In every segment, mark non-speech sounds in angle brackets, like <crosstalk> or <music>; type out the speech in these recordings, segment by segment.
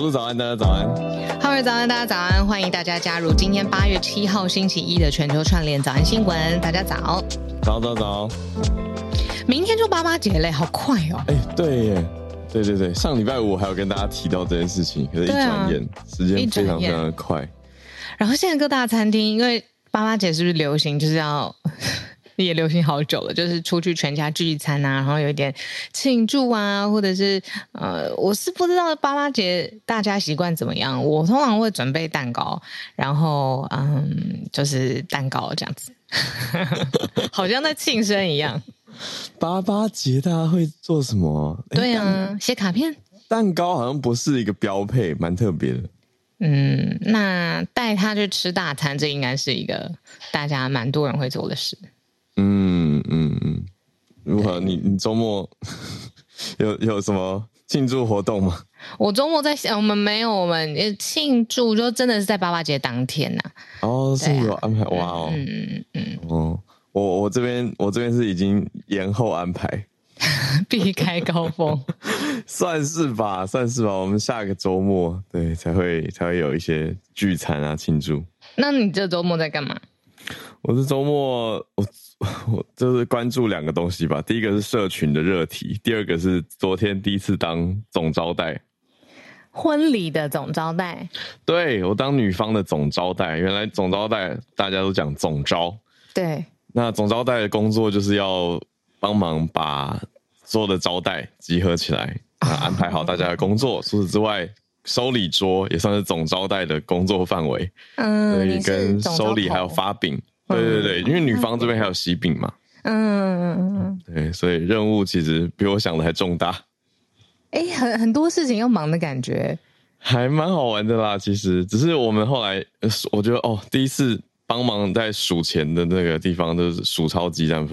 小鹿早安，大家早安。哈喽早安，大家早安。欢迎大家加入今天八月七号星期一的全球串联早安新闻。大家早，早早早。明天就八八节嘞，好快哦。哎，对耶，对对对。上礼拜五还有跟大家提到这件事情，可是一转眼，啊、时间非常非常的快。然后现在各大餐厅，因为八八节是不是流行，就是要。也流行好久了，就是出去全家聚餐啊，然后有一点庆祝啊，或者是呃，我是不知道八八节大家习惯怎么样。我通常会准备蛋糕，然后嗯，就是蛋糕这样子，<laughs> 好像在庆生一样。<laughs> 八八节大家会做什么？对啊，写卡片。蛋糕好像不是一个标配，蛮特别的。嗯，那带他去吃大餐，这应该是一个大家蛮多人会做的事。嗯嗯嗯，如何？你你周末 <laughs> 有有什么庆祝活动吗？我周末在想，我们没有，我们庆祝就真的是在八八节当天呐、啊。哦，是有安排、啊、哇哦，嗯嗯嗯哦，我我这边我这边是已经延后安排，<laughs> 避开高峰，<laughs> 算是吧，算是吧。我们下个周末对才会才会有一些聚餐啊庆祝。那你这周末在干嘛？我是周末我。<laughs> 我就是关注两个东西吧，第一个是社群的热题，第二个是昨天第一次当总招待，婚礼的总招待。对，我当女方的总招待，原来总招待大家都讲总招，对，那总招待的工作就是要帮忙把所有的招待集合起来，安排好大家的工作。除此之外，收礼桌也算是总招待的工作范围，嗯，所以跟收礼还有发饼。对对对，因为女方这边还有喜饼嘛，嗯嗯嗯，对，所以任务其实比我想的还重大。哎，很很多事情要忙的感觉，还蛮好玩的啦。其实只是我们后来，我觉得哦，第一次帮忙在数钱的那个地方就是数钞机这样，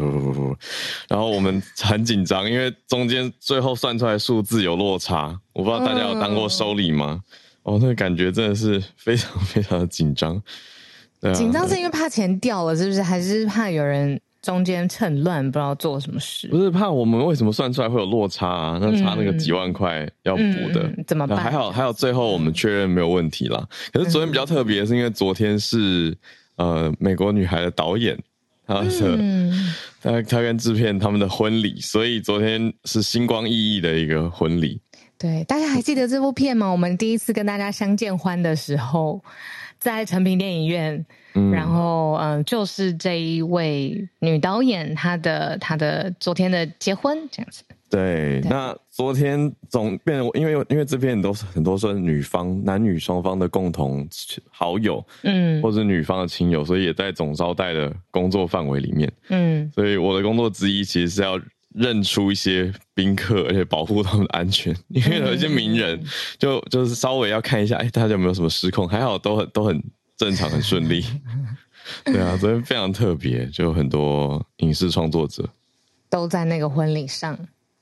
然后我们很紧张，因为中间最后算出来数字有落差。我不知道大家有当过收礼吗？哦，那个感觉真的是非常非常的紧张。啊、紧张是因为怕钱掉了，是不是？还是怕有人中间趁乱不知道做什么事？不是怕我们为什么算出来会有落差啊？那差那个几万块要补的，嗯、怎么办？还好还好，最后我们确认没有问题啦。可是昨天比较特别，是因为昨天是呃美国女孩的导演，他是、嗯、他他跟制片他们的婚礼，所以昨天是星光熠熠的一个婚礼。对，大家还记得这部片吗？我们第一次跟大家相见欢的时候。在诚品电影院，嗯、然后嗯，就是这一位女导演，她的她的昨天的结婚这样子。对，对那昨天总变成因为因为这边都是很多是女方男女双方的共同好友，嗯，或者女方的亲友，所以也在总招待的工作范围里面，嗯，所以我的工作之一其实是要。认出一些宾客，而且保护他们的安全，因为有一些名人就就是稍微要看一下，哎，大家有没有什么失控？还好都很都很正常，很顺利。<laughs> 对啊，昨天非常特别，就很多影视创作者都在那个婚礼上。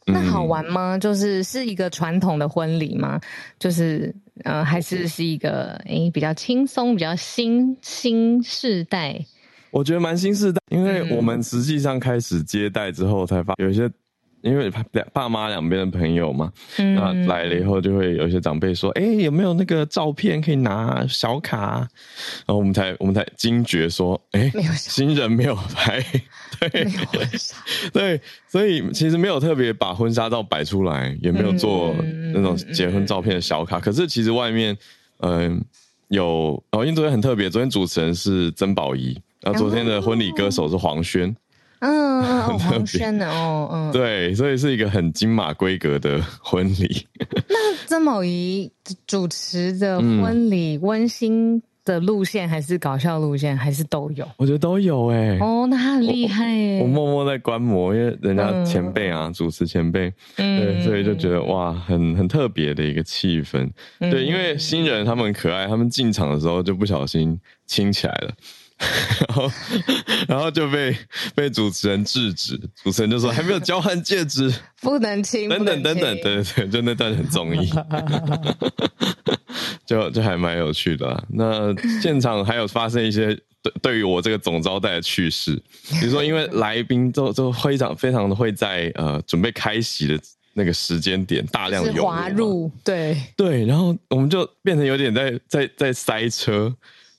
那好玩吗？就是是一个传统的婚礼吗？就是呃，还是是一个哎比较轻松、比较新新世代？我觉得蛮新世代，因为我们实际上开始接待之后，才发有一些因为两爸妈两边的朋友嘛，那、嗯、来了以后就会有一些长辈说：“哎、欸，有没有那个照片可以拿小卡？”然后我们才我们才惊觉说：“哎、欸，新人没有拍，<laughs> 对，对，所以其实没有特别把婚纱照摆出来，也没有做那种结婚照片的小卡。嗯、可是其实外面，嗯、呃，有哦，因为昨天很特别，昨天主持人是曾宝仪，然后昨天的婚礼歌手是黄轩。”嗯，嗯，<laughs> 黄轩的哦，嗯，对，所以是一个很金马规格的婚礼。那曾某仪主持的婚礼，温馨的路线还是搞笑路线，还是都有？我觉得都有哎、欸。哦，那他很厉害哎。我默默在观摩，因为人家前辈啊，嗯、主持前辈，嗯，对，所以就觉得哇，很很特别的一个气氛。嗯、对，因为新人他们很可爱，他们进场的时候就不小心亲起来了。<laughs> 然后，<laughs> 然后就被被主持人制止。主持人就说：“ <laughs> 还没有交换戒指，不能亲。”等等等等，对对对，就那段很综艺，就就还蛮有趣的啊。那现场还有发生一些对对于我这个总招待的趣事，比如说，因为来宾都都非常非常的会在呃准备开席的那个时间点大量涌滑入，对对，然后我们就变成有点在在在塞车。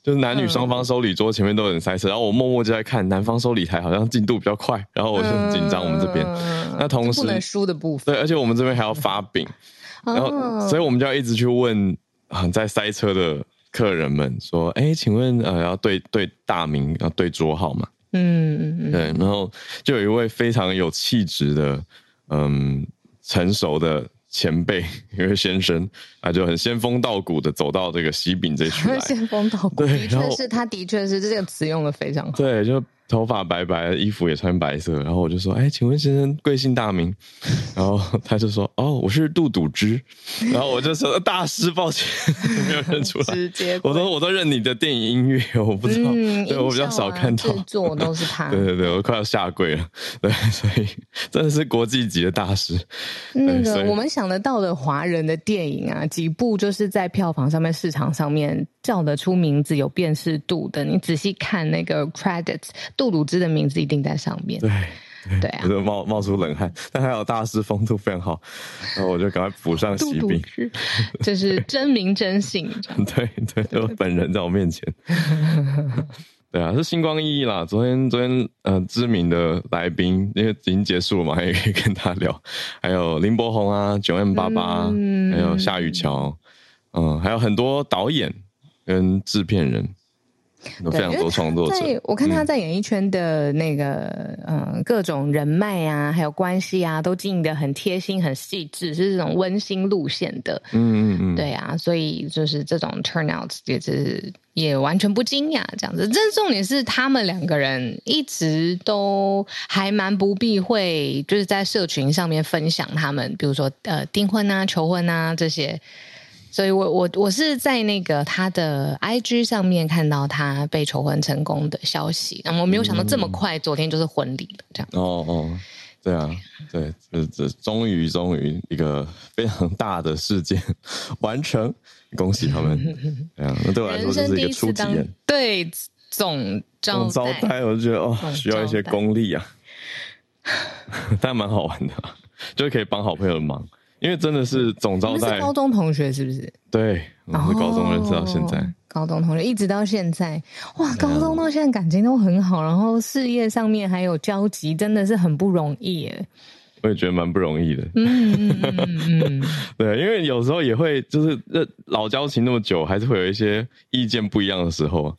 就是男女双方收礼桌前面都有人塞车，嗯、然后我默默就在看男方收礼台，好像进度比较快，然后我就很紧张。我们这边，嗯、那同时不能输的部分，对，而且我们这边还要发饼，嗯、然后所以我们就要一直去问啊，在塞车的客人们说：“哎，请问呃，要对对大名，要对桌号吗？”嗯嗯对，然后就有一位非常有气质的，嗯，成熟的。前辈 <laughs> 一位先生啊，就很仙风道骨的走到这个喜饼这区来。<laughs> 仙风道骨，对，的确是他的确是这个词用的非常好。对，就。头发白白，衣服也穿白色，然后我就说：“哎，请问先生贵姓大名？” <laughs> 然后他就说：“哦，我是杜笃之。”然后我就说：“大师，抱歉，<laughs> 没有认出来。”直接，我说：“我都认你的电影音乐，我不知道，嗯、对我比较少看到。”制作都是他。<laughs> 对对对，我快要下跪了。对，所以真的是国际级的大师。那个我们想得到的华人的电影啊，几部就是在票房上面、市场上面叫得出名字、有辨识度的。你仔细看那个 credits。杜鲁兹的名字一定在上面。对对，对啊，我就冒冒出冷汗。但还有大师风度非常好，<laughs> 然后我就赶快补上喜饼。就是真名真姓。对 <laughs> 对，<laughs> 就本人在我面前。对啊，是星光熠熠啦。昨天昨天呃，知名的来宾，因为已经结束了嘛，也可以跟他聊。还有林柏宏啊，九 M 八八，还有夏雨乔，嗯，还有很多导演跟制片人。有非常多创作者，在我看他在演艺圈的那个，嗯，嗯，各种人脉啊，还有关系啊，都经营的很贴心、很细致，是这种温馨路线的。嗯嗯嗯，对啊，所以就是这种 turnout 也是也完全不惊讶，这样子。这重点是他们两个人一直都还蛮不避讳，就是在社群上面分享他们，比如说呃订婚啊、求婚啊这些。所以我，我我我是在那个他的 IG 上面看到他被求婚成功的消息，然后我没有想到这么快，昨天就是婚礼了，这样。哦哦，对啊，对，这这终于终于一个非常大的事件完成，恭喜他们！<laughs> 对啊，那对我来说这是一个初体验。对，总招招待，我就觉得哦，需要一些功力啊，<laughs> 但蛮好玩的，就是可以帮好朋友的忙。因为真的是总招待，是高中同学是不是？对，我们是高中认识到现在，哦，高中同学一直到现在，哇，高中到现在感情都很好，然后事业上面还有交集，真的是很不容易耶。我也觉得蛮不容易的，嗯嗯嗯嗯，<laughs> 对，因为有时候也会就是老交情那么久，还是会有一些意见不一样的时候。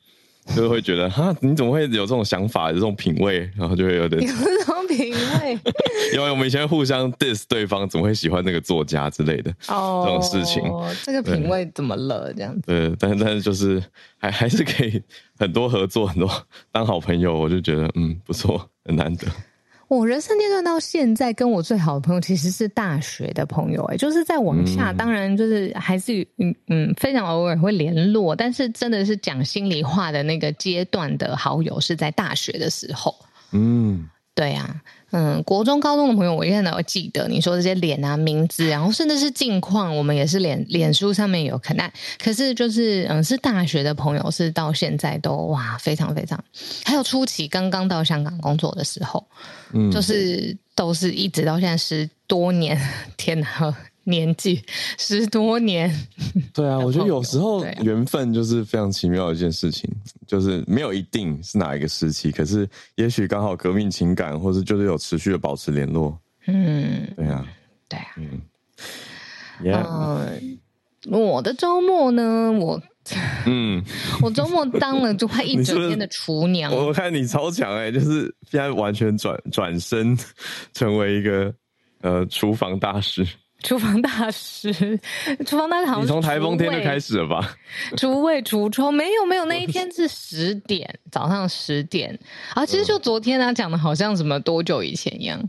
就会觉得哈，你怎么会有这种想法，有这种品味，然后就会有点有这种品味。<laughs> 因为我们以前互相 diss 对方，怎么会喜欢那个作家之类的哦，这种事情。这个品味怎么了？这样子。对，但是但是就是还还是可以很多合作，很多当好朋友，我就觉得嗯不错，很难得。我人生阶段到现在，跟我最好的朋友其实是大学的朋友，哎，就是在往下，嗯、当然就是还是嗯嗯非常偶尔会联络，但是真的是讲心里话的那个阶段的好友是在大学的时候，嗯，对呀、啊。嗯，国中、高中的朋友，我现在都会记得你说这些脸啊、名字，然后甚至是近况，我们也是脸脸书上面有可能。可是就是，嗯，是大学的朋友，是到现在都哇，非常非常。还有初期刚刚到香港工作的时候，嗯，就是都是一直到现在十多年，天哪！年纪十多年，对啊，我觉得有时候缘分就是非常奇妙的一件事情，就是没有一定是哪一个时期，可是也许刚好革命情感，或是就是有持续的保持联络。嗯，对啊，对啊，嗯，Yeah. 呃，我的周末呢，我嗯，<laughs> 我周末当了就快一整天的厨娘。我看你超强哎，就是现在完全转转身成为一个呃厨房大师。厨房大师，<laughs> 厨房大师好像你从台风天就开始了吧？厨卫厨窗没有没有，那一天是十点早上十点啊，其实就昨天啊讲的好像什么多久以前一样。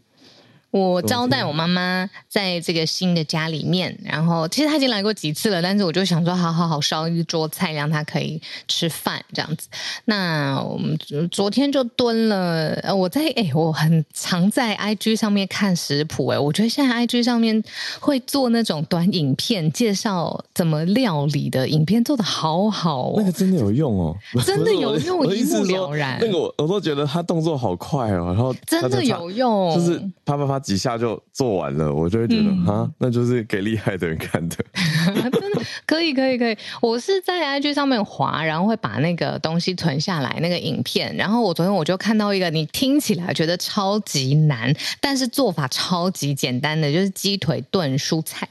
我招待我妈妈在这个新的家里面，然后其实她已经来过几次了，但是我就想说，好好好烧一桌菜，让她可以吃饭这样子。那我们昨天就蹲了，呃，我在哎，我很常在 IG 上面看食谱，哎，我觉得现在 IG 上面会做那种短影片介绍怎么料理的影片，做的好好哦，那个真的有用哦，<laughs> 真的有用，一目了然。那个我我都觉得他动作好快哦，然后真的有用，就是啪啪啪。几下就做完了，我就会觉得哈、嗯，那就是给厉害的人看的。<laughs> 真的可以，可以，可以。我是在 IG 上面滑，然后会把那个东西存下来，那个影片。然后我昨天我就看到一个，你听起来觉得超级难，但是做法超级简单的，就是鸡腿炖蔬菜。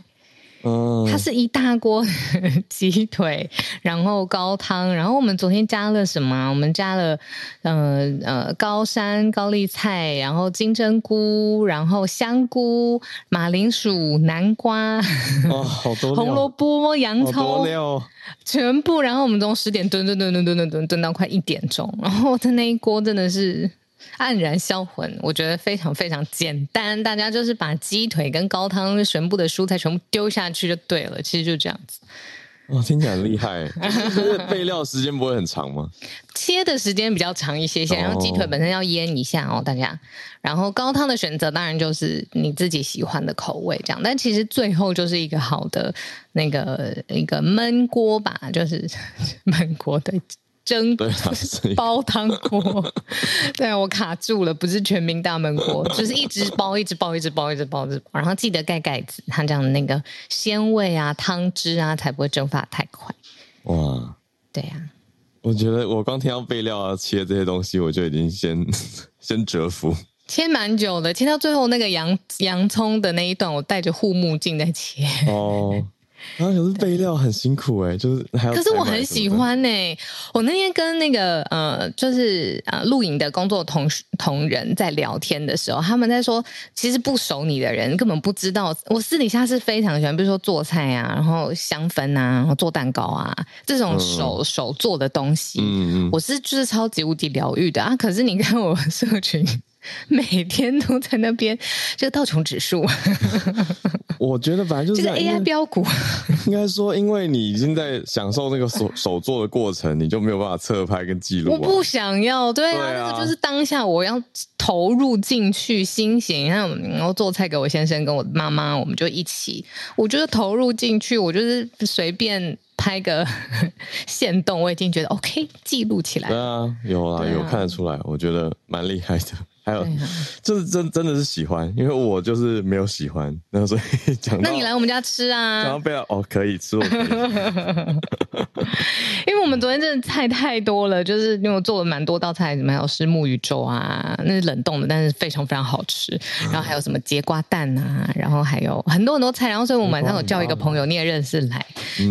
它是一大锅鸡腿，然后高汤，然后我们昨天加了什么？我们加了呃呃高山高丽菜，然后金针菇，然后香菇、马铃薯、南瓜，<laughs> 哦，好多红萝卜、洋葱，全部。然后我们从十点炖炖炖炖炖炖炖炖到快一点钟，然后的那一锅真的是。黯然销魂，我觉得非常非常简单，大家就是把鸡腿跟高汤全部的蔬菜全部丢下去就对了，其实就这样子。哦，听起来很厉害，<laughs> 就是备料时间不会很长吗？切的时间比较长一些些，然后鸡腿本身要腌一下哦，大家。然后高汤的选择当然就是你自己喜欢的口味这样，但其实最后就是一个好的那个一个焖锅吧，就是 <laughs> 焖锅的。蒸对 <laughs> 煲汤锅，<laughs> 对啊，我卡住了，不是全民大闷锅，<laughs> 就是一直煲，一直煲，一直煲，一直煲，一直煲，然后记得盖盖子，它这样的那个鲜味啊、汤汁啊，才不会蒸发太快。哇，对呀、啊，我觉得我刚听到备料啊切这些东西，我就已经先先折服，切蛮久的，切到最后那个洋洋葱的那一段，我戴着护目镜在切。哦。啊，可是备料很辛苦哎，就是还可是我很喜欢哎，我那天跟那个呃，就是呃录影的工作同同仁在聊天的时候，他们在说，其实不熟你的人根本不知道，我私底下是非常喜欢，比如说做菜啊，然后香氛啊，然后做蛋糕啊，这种手、嗯、手做的东西，嗯嗯，我是就是超级无敌疗愈的啊。可是你看我 <laughs> 社群。<laughs> 每天都在那边，这个道琼指数，<laughs> 我觉得反正就是这个 AI 标股。<laughs> 应该说，因为你已经在享受那个手手做的过程，你就没有办法侧拍跟记录。我不想要，对啊，就是当下我要投入进去，心情。然后，然后做菜给我先生跟我妈妈，我们就一起。我觉得投入进去，我就是随便拍个线动，我已经觉得 OK，记录起来。对啊，有啊，有看得出来，我觉得蛮厉害的。还有，就是真真的是喜欢，因为我就是没有喜欢，然后所以 <laughs> 讲，那你来我们家吃啊？然后不要哦，可以吃我可以。<laughs> 因为我们昨天真的菜太多了，就是因为我做了蛮多道菜，什么还有是木鱼粥啊，那是冷冻的，但是非常非常好吃。然后还有什么节瓜蛋啊，然后还有很多很多菜。然后所以我们晚上有叫一个朋友，你也认识来，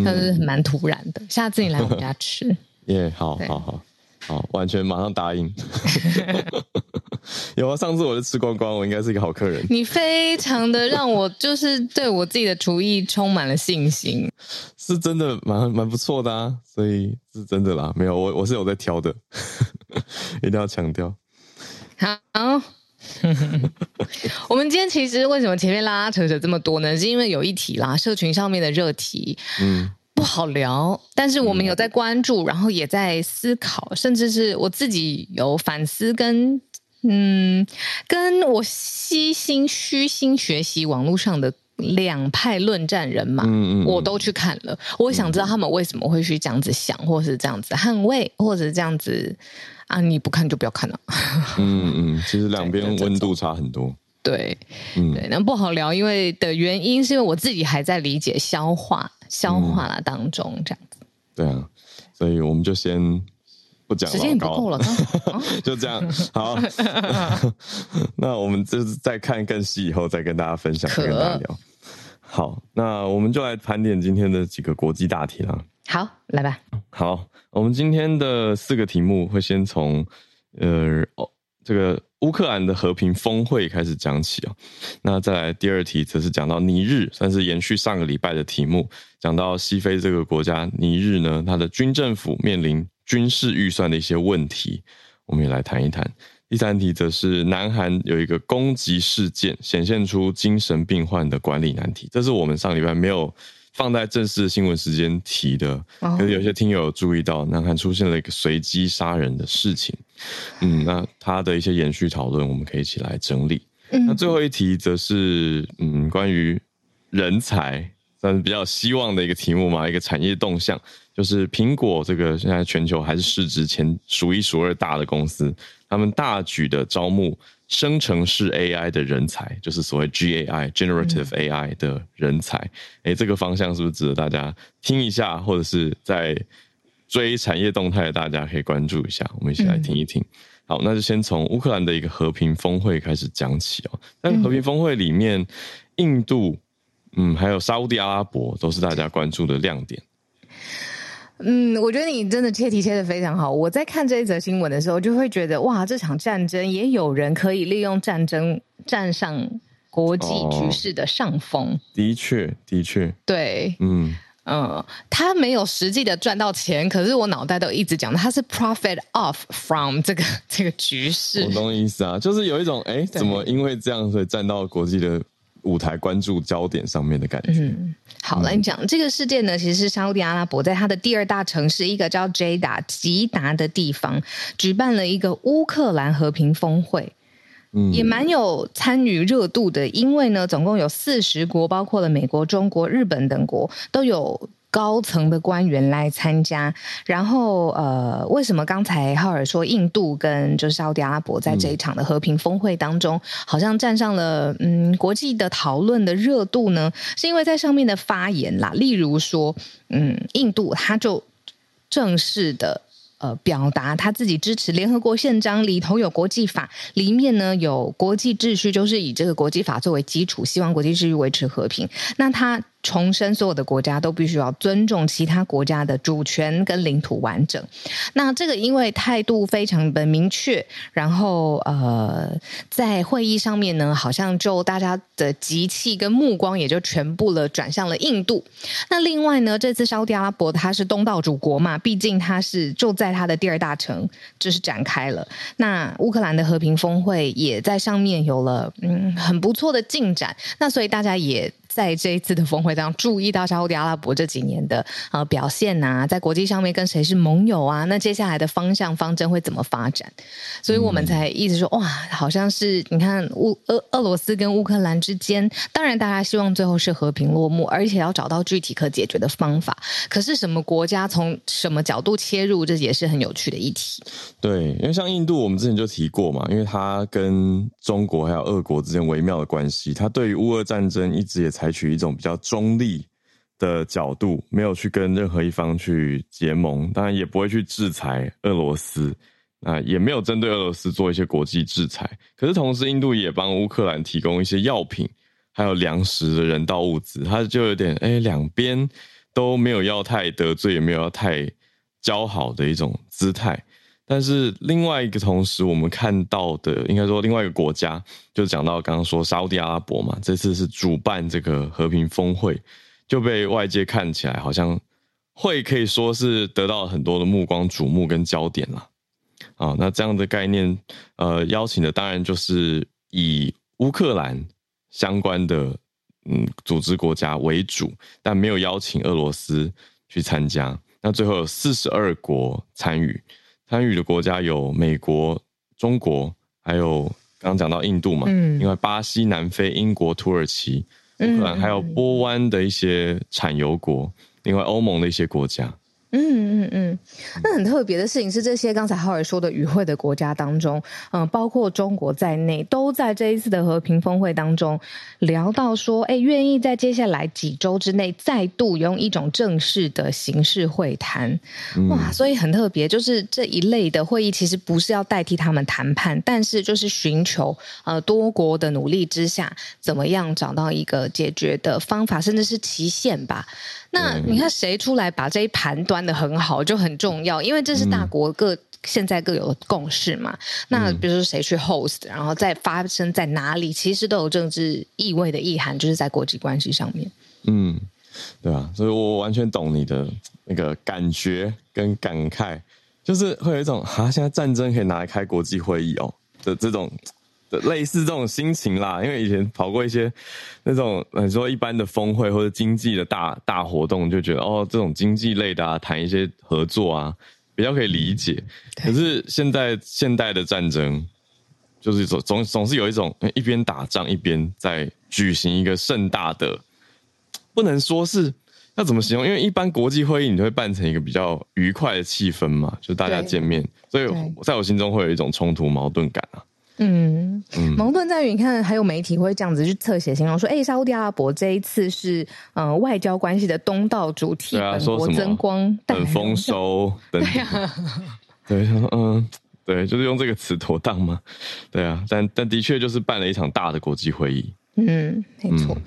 但是蛮突然的。下次你来我们家吃，<laughs> 耶，好好好。好，完全马上答应。<laughs> 有啊，上次我就吃光光，我应该是一个好客人。你非常的让我就是对我自己的厨艺充满了信心，是真的蛮蛮不错的啊，所以是真的啦。没有我我是有在挑的，<laughs> 一定要强调。好，<laughs> 我们今天其实为什么前面拉拉扯扯这么多呢？是因为有一题啦，社群上面的热题，嗯。不好聊，但是我们有在关注，然后也在思考，甚至是我自己有反思跟嗯，跟我悉心虚心学习网络上的两派论战人马，嗯嗯，我都去看了。我想知道他们为什么会去这样子想，或是这样子捍卫，或者这样子啊？你不看就不要看了。嗯嗯，其实两边温度差很多。对，嗯，对，那不好聊，因为的原因是因为我自己还在理解、消化、消化了当中这样子。对啊，所以我们就先不讲了，时间也不够了，<laughs> 就这样。好，<laughs> <laughs> 那我们就是再看更细以后再跟大家分享，跟大家聊。好，那我们就来盘点今天的几个国际大题了。好，来吧。好，我们今天的四个题目会先从呃哦这个。乌克兰的和平峰会开始讲起啊，那再来第二题则是讲到尼日，算是延续上个礼拜的题目，讲到西非这个国家尼日呢，它的军政府面临军事预算的一些问题，我们也来谈一谈。第三题则是南韩有一个攻击事件，显现出精神病患的管理难题，这是我们上礼拜没有。放在正式的新闻时间提的，可是有些听友有注意到，南韩出现了一个随机杀人的事情，嗯，那他的一些延续讨论，我们可以一起来整理。那最后一题则是，嗯，关于人才，算是比较希望的一个题目嘛，一个产业动向，就是苹果这个现在全球还是市值前数一数二大的公司，他们大举的招募。生成式 AI 的人才，就是所谓 GAI（Generative AI） 的人才。诶、这个方向是不是值得大家听一下，或者是在追产业动态的大家可以关注一下？我们一起来听一听。嗯、好，那就先从乌克兰的一个和平峰会开始讲起哦。但和平峰会里面，印度，嗯，还有沙乌地阿拉伯都是大家关注的亮点。嗯，我觉得你真的切题切的非常好。我在看这一则新闻的时候，就会觉得哇，这场战争也有人可以利用战争站上国际局势的上风。哦，的确，的确，对，嗯嗯，他没有实际的赚到钱，可是我脑袋都一直讲，他是 profit off from 这个 <laughs> 这个局势。我懂意思啊，就是有一种哎，怎么因为这样所以站到国际的。舞台关注焦点上面的感觉。嗯，好，来讲这个事件呢，其实是沙乌地阿拉伯在它的第二大城市，一个叫 Jeddah 吉达的地方，举办了一个乌克兰和平峰会，嗯，也蛮有参与热度的，因为呢，总共有四十国，包括了美国、中国、日本等国都有。高层的官员来参加，然后呃，为什么刚才浩尔说印度跟就是沙乌地阿拉伯在这一场的和平峰会当中，嗯、好像站上了嗯国际的讨论的热度呢？是因为在上面的发言啦，例如说，嗯，印度他就正式的。呃，表达他自己支持联合国宪章里头有国际法，里面呢有国际秩序，就是以这个国际法作为基础，希望国际秩序维持和平。那他重申，所有的国家都必须要尊重其他国家的主权跟领土完整。那这个因为态度非常的明确，然后呃，在会议上面呢，好像就大家的集气跟目光也就全部了转向了印度。那另外呢，这次沙乌地阿拉伯它是东道主国嘛，毕竟它是就在。它的第二大城就是展开了，那乌克兰的和平峰会也在上面有了嗯很不错的进展，那所以大家也。在这一次的峰会当中，注意到沙乌地阿拉伯这几年的呃表现啊，在国际上面跟谁是盟友啊？那接下来的方向方针会怎么发展？所以我们才一直说哇，好像是你看乌俄俄罗斯跟乌克兰之间，当然大家希望最后是和平落幕，而且要找到具体可解决的方法。可是什么国家从什么角度切入，这也是很有趣的议题。对，因为像印度，我们之前就提过嘛，因为它跟中国还有俄国之间微妙的关系，它对于乌俄战争一直也才。采取一种比较中立的角度，没有去跟任何一方去结盟，当然也不会去制裁俄罗斯，啊，也没有针对俄罗斯做一些国际制裁。可是同时，印度也帮乌克兰提供一些药品，还有粮食的人道物资，他就有点哎，两边都没有要太得罪，也没有要太交好的一种姿态。但是另外一个同时，我们看到的，应该说另外一个国家，就讲到刚刚说沙乌地阿拉伯嘛，这次是主办这个和平峰会，就被外界看起来好像会可以说是得到很多的目光瞩目跟焦点了。啊，那这样的概念，呃，邀请的当然就是以乌克兰相关的嗯组织国家为主，但没有邀请俄罗斯去参加。那最后有四十二国参与。参与的国家有美国、中国，还有刚刚讲到印度嘛，嗯，另外巴西、南非、英国、土耳其，乌克兰，还有波湾的一些产油国，另外欧盟的一些国家。嗯嗯嗯，那很特别的事情是，这些刚才浩尔说的与会的国家当中，嗯、呃，包括中国在内，都在这一次的和平峰会当中聊到说，哎，愿意在接下来几周之内再度用一种正式的形式会谈。哇，所以很特别，就是这一类的会议其实不是要代替他们谈判，但是就是寻求呃多国的努力之下，怎么样找到一个解决的方法，甚至是期限吧。那你看谁出来把这一盘端的很好，就很重要，因为这是大国各现在各有的共识嘛。那比如说谁去 host，然后再发生在哪里，其实都有政治意味的意涵，就是在国际关系上面。嗯，对啊，所以我完全懂你的那个感觉跟感慨，就是会有一种啊，现在战争可以拿来开国际会议哦的这种。的类似这种心情啦，因为以前跑过一些那种你说一般的峰会或者经济的大大活动，就觉得哦，这种经济类的啊，谈一些合作啊，比较可以理解。可是现在现代的战争，就是总总总是有一种一边打仗一边在举行一个盛大的，不能说是要怎么形容，因为一般国际会议你就会办成一个比较愉快的气氛嘛，就大家见面，所以在我心中会有一种冲突矛盾感啊。嗯，矛盾在于你看，还有媒体会这样子去侧写形容说，哎，沙乌地阿拉伯这一次是呃外交关系的东道主，替本国增光，很丰收，对呀，对，嗯，对，就是用这个词妥当吗，对啊，但但的确就是办了一场大的国际会议，嗯，没错。嗯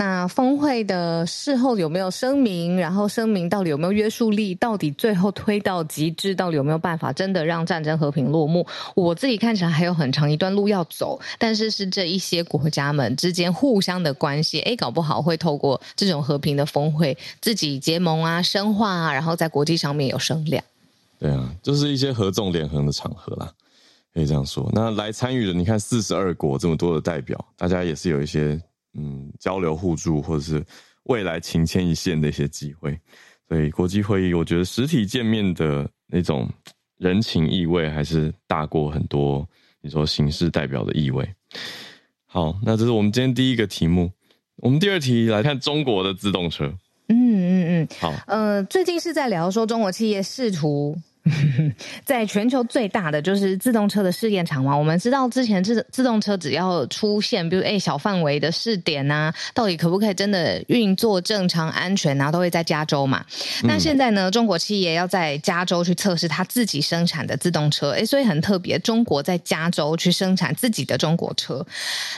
那峰会的事后有没有声明？然后声明到底有没有约束力？到底最后推到极致，到底有没有办法真的让战争和平落幕？我自己看起来还有很长一段路要走。但是是这一些国家们之间互相的关系，诶，搞不好会透过这种和平的峰会，自己结盟啊、深化啊，然后在国际上面有声量。对啊，就是一些合纵连横的场合啦，可以这样说。那来参与的，你看四十二国这么多的代表，大家也是有一些。嗯，交流互助，或者是未来情牵一线的一些机会，所以国际会议，我觉得实体见面的那种人情意味，还是大过很多你说形式代表的意味。好，那这是我们今天第一个题目。我们第二题来看中国的自动车。嗯嗯嗯，好，呃，最近是在聊说中国企业试图。<laughs> 在全球最大的就是自动车的试验场嘛，我们知道之前自自动车只要出现，比如诶小范围的试点呐、啊，到底可不可以真的运作正常、安全啊，都会在加州嘛。那现在呢，中国企业要在加州去测试他自己生产的自动车，诶所以很特别，中国在加州去生产自己的中国车。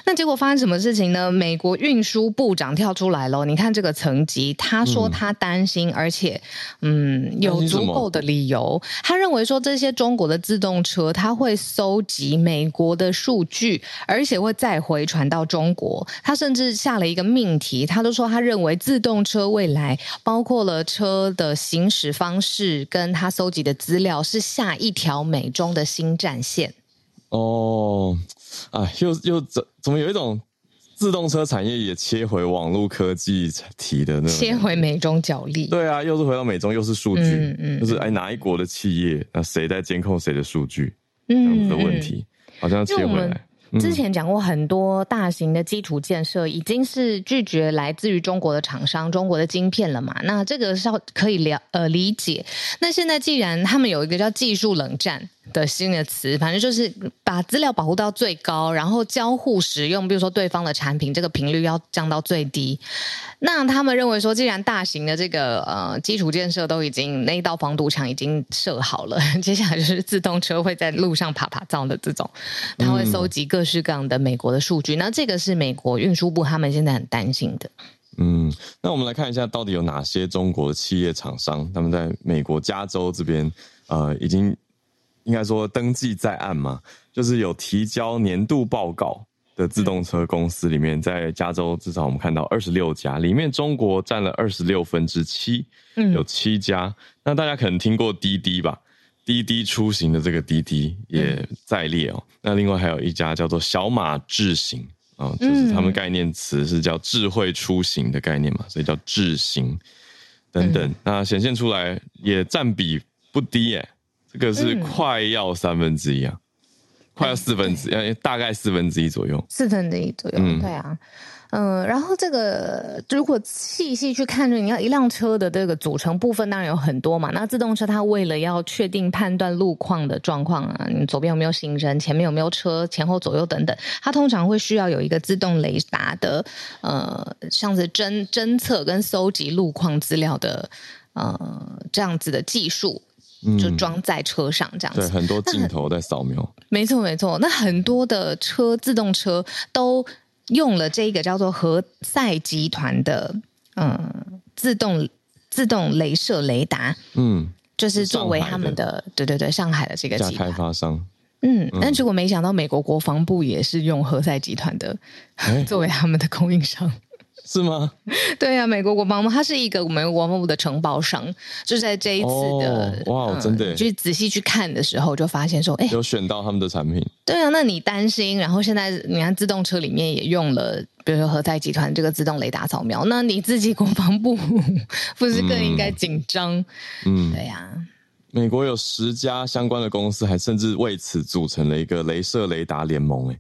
那结果发生什么事情呢？美国运输部长跳出来了，你看这个层级，他说他担心，而且嗯，有足够的理由。他认为说，这些中国的自动车，他会搜集美国的数据，而且会再回传到中国。他甚至下了一个命题，他都说他认为自动车未来包括了车的行驶方式，跟他搜集的资料是下一条美中的新战线。哦，啊，又又怎怎么有一种？自动车产业也切回网络科技提的那种，切回美中角力。对啊，又是回到美中，又是数据，嗯嗯，就是哎，哪一国的企业，那谁在监控谁的数据，嗯，这样子的问题，好像切回来。之前讲过很多大型的基础建设已经是拒绝来自于中国的厂商、中国的晶片了嘛？那这个是要可以了呃理解。那现在既然他们有一个叫技术冷战的新的词，反正就是把资料保护到最高，然后交互使用，比如说对方的产品，这个频率要降到最低。那他们认为说，既然大型的这个呃基础建设都已经那一道防堵墙已经设好了，<laughs> 接下来就是自动车会在路上爬爬造的这种，他会搜集各式各样的美国的数据。那这个是美国运输部他们现在很担心的。嗯，那我们来看一下，到底有哪些中国的企业厂商他们在美国加州这边呃已经应该说登记在案嘛，就是有提交年度报告。的自动车公司里面，在加州至少我们看到二十六家，里面中国占了二十六分之七，有七家。嗯、那大家可能听过滴滴吧？滴滴出行的这个滴滴也在列哦。嗯、那另外还有一家叫做小马智行啊，就是他们概念词是叫智慧出行的概念嘛，所以叫智行等等。嗯、那显现出来也占比不低耶，这个是快要三分之一啊。快要四分之一，大概四分之一左右，四分之一左右，嗯、对啊。嗯，然后这个如果细细去看，就你要一辆车的这个组成部分，当然有很多嘛。那自动车它为了要确定判断路况的状况啊，你左边有没有行人，前面有没有车，前后左右等等，它通常会需要有一个自动雷达的，呃，像是侦侦测跟搜集路况资料的，呃，这样子的技术，就装在车上这样子。嗯、对，很多镜头在扫描。没错，没错。那很多的车，自动车都。用了这个叫做何赛集团的嗯自动自动镭射雷达，嗯，就是作为他们的，的对对对上海的这个集团开发商，嗯，嗯但结果没想到美国国防部也是用何赛集团的、欸、<laughs> 作为他们的供应商。<laughs> 是吗？对呀、啊，美国国防部它是一个美国国防部的承包商，就在这一次的、哦、哇，真的、呃，就仔细去看的时候，就发现说，哎，有选到他们的产品。对啊，那你担心？然后现在你看自动车里面也用了，比如说和泰集团这个自动雷达扫描，那你自己国防部 <laughs> 不是更应该紧张？嗯，对呀、啊。美国有十家相关的公司，还甚至为此组成了一个雷射雷达联盟，哎。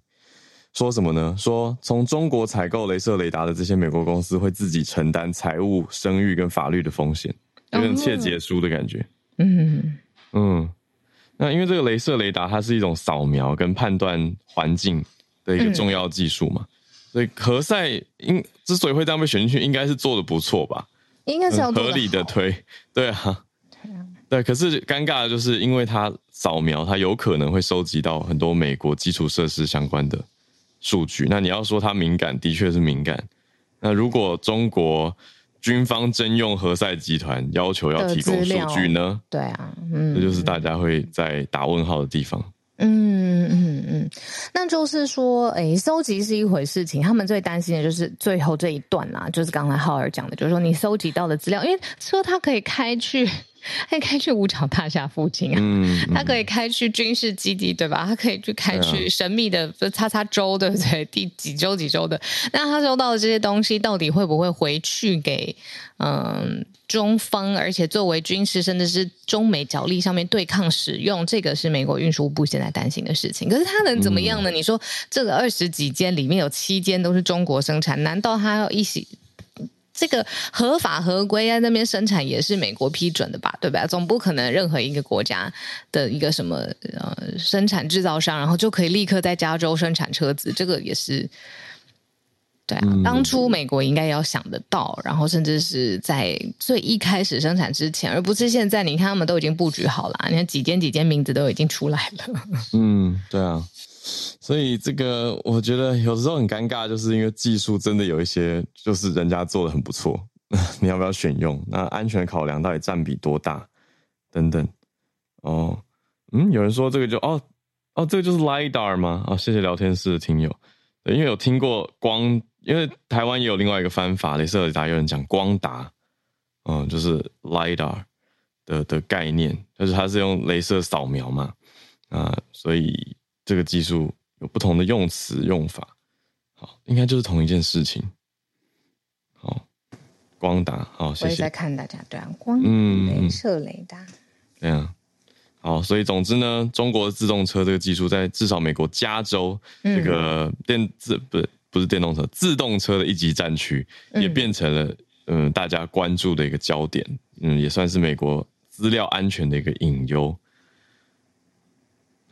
说什么呢？说从中国采购镭射雷达的这些美国公司会自己承担财务、声誉跟法律的风险，有点切结书的感觉。嗯嗯，那因为这个镭射雷达它是一种扫描跟判断环境的一个重要技术嘛，嗯、所以何赛应之所以会这样被选进去，应该是做的不错吧？应该是要合理的推，对啊，对。可是尴尬的就是，因为它扫描，它有可能会收集到很多美国基础设施相关的。数据，那你要说它敏感，的确是敏感。那如果中国军方征用何塞集团，要求要提供数据呢？对啊，嗯，这就是大家会在打问号的地方。嗯嗯嗯，那就是说，哎，搜集是一回事情，他们最担心的就是最后这一段啦，就是刚才浩儿讲的，就是说你搜集到的资料，因为车它可以开去。可以开去五角大厦附近啊，<laughs> 他可以开去军事基地，对吧？他可以去开去神秘的就叉叉州，对不对？第几州几州的？那他收到的这些东西，到底会不会回去给嗯中方？而且作为军事，甚至是中美角力上面对抗使用，这个是美国运输部现在担心的事情。可是他能怎么样呢？嗯、你说这个二十几间里面有七间都是中国生产，难道他要一起？这个合法合规在那边生产也是美国批准的吧，对吧？总不可能任何一个国家的一个什么呃生产制造商，然后就可以立刻在加州生产车子，这个也是对啊。嗯、当初美国应该要想得到，然后甚至是在最一开始生产之前，而不是现在。你看他们都已经布局好了，你看几间几间名字都已经出来了。嗯，对啊。所以这个我觉得有时候很尴尬，就是因为技术真的有一些，就是人家做的很不错，你要不要选用？那安全考量到底占比多大？等等。哦，嗯，有人说这个就哦哦，这个就是 LiDAR 吗？哦，谢谢聊天室的听友，因为有听过光，因为台湾也有另外一个翻法，雷射雷达有人讲光达，嗯，就是 LiDAR 的的概念，就是它是用雷射扫描嘛，啊，所以。这个技术有不同的用词用法，好，应该就是同一件事情。好，光达，好，谢谢。我也在看大家对啊，光嗯，雷射雷达，对啊，好，所以总之呢，中国的自动车这个技术在至少美国加州这个电自不是不是电动车自动车的一级战区，也变成了嗯、呃、大家关注的一个焦点，嗯，也算是美国资料安全的一个隐忧。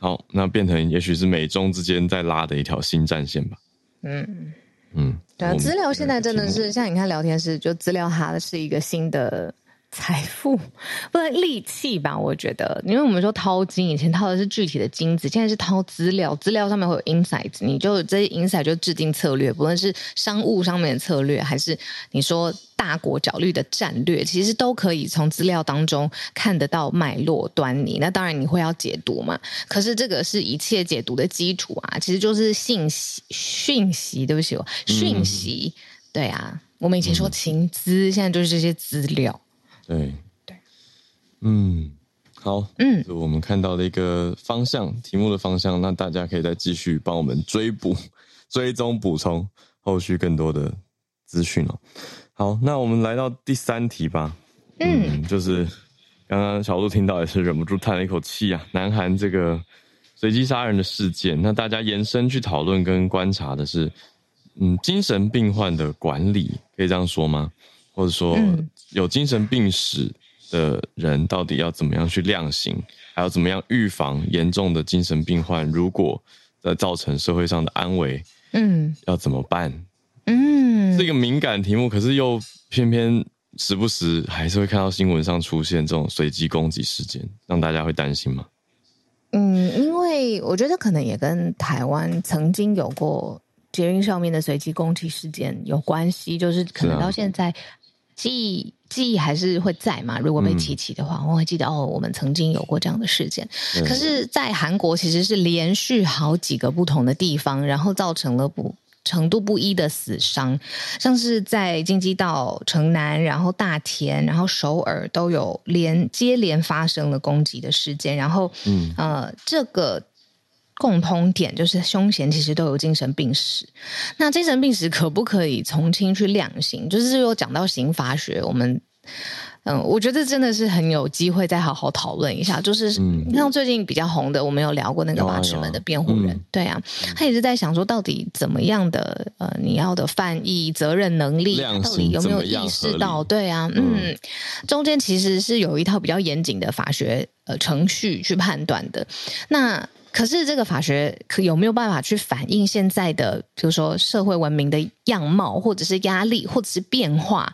好，那变成也许是美中之间在拉的一条新战线吧。嗯嗯，嗯对啊，资料现在真的是像你看聊天室，就资料它是一个新的财富，<laughs> 不能利器吧？我觉得，因为我们说淘金，以前淘的是具体的金子，现在是淘资料，资料上面会有 insight，你就这些 insight 就制定策略，不论是商务上面的策略，还是你说。大国角力的战略，其实都可以从资料当中看得到脉络端倪。那当然你会要解读嘛？可是这个是一切解读的基础啊，其实就是信息、讯息，对不起，讯息。嗯、对啊，我们以前说情资，嗯、现在就是这些资料。对对，嗯，好，嗯，就我们看到的一个方向，题目的方向，那大家可以再继续帮我们追补、<laughs> 追踪、补充后续更多的资讯哦。好，那我们来到第三题吧。嗯，嗯，就是刚刚小鹿听到也是忍不住叹了一口气啊。南韩这个随机杀人的事件，那大家延伸去讨论跟观察的是，嗯，精神病患的管理，可以这样说吗？或者说，有精神病史的人到底要怎么样去量刑，还要怎么样预防严重的精神病患如果在造成社会上的安危，嗯，要怎么办？嗯，是一个敏感题目，可是又偏偏。时不时还是会看到新闻上出现这种随机攻击事件，让大家会担心吗？嗯，因为我觉得可能也跟台湾曾经有过捷运上面的随机攻击事件有关系，就是可能到现在记忆、啊、记忆还是会在嘛。如果被提起的话，嗯、我会记得哦，我们曾经有过这样的事件。可是，在韩国其实是连续好几个不同的地方，然后造成了不。程度不一的死伤，像是在京畿道、城南，然后大田，然后首尔都有连接连发生了攻击的事件。然后，嗯，呃，这个共通点就是凶嫌其实都有精神病史。那精神病史可不可以从轻去量刑？就是又讲到刑法学，我们。嗯，我觉得真的是很有机会再好好讨论一下。就是像最近比较红的，我们有聊过那个八尺门的辩护人，嗯、对啊，他也是在想说，到底怎么样的呃，你要的犯意责任能力，到底有没有意识到？对啊，嗯，中间其实是有一套比较严谨的法学呃程序去判断的。那可是这个法学可有没有办法去反映现在的，比如说社会文明的样貌，或者是压力，或者是变化？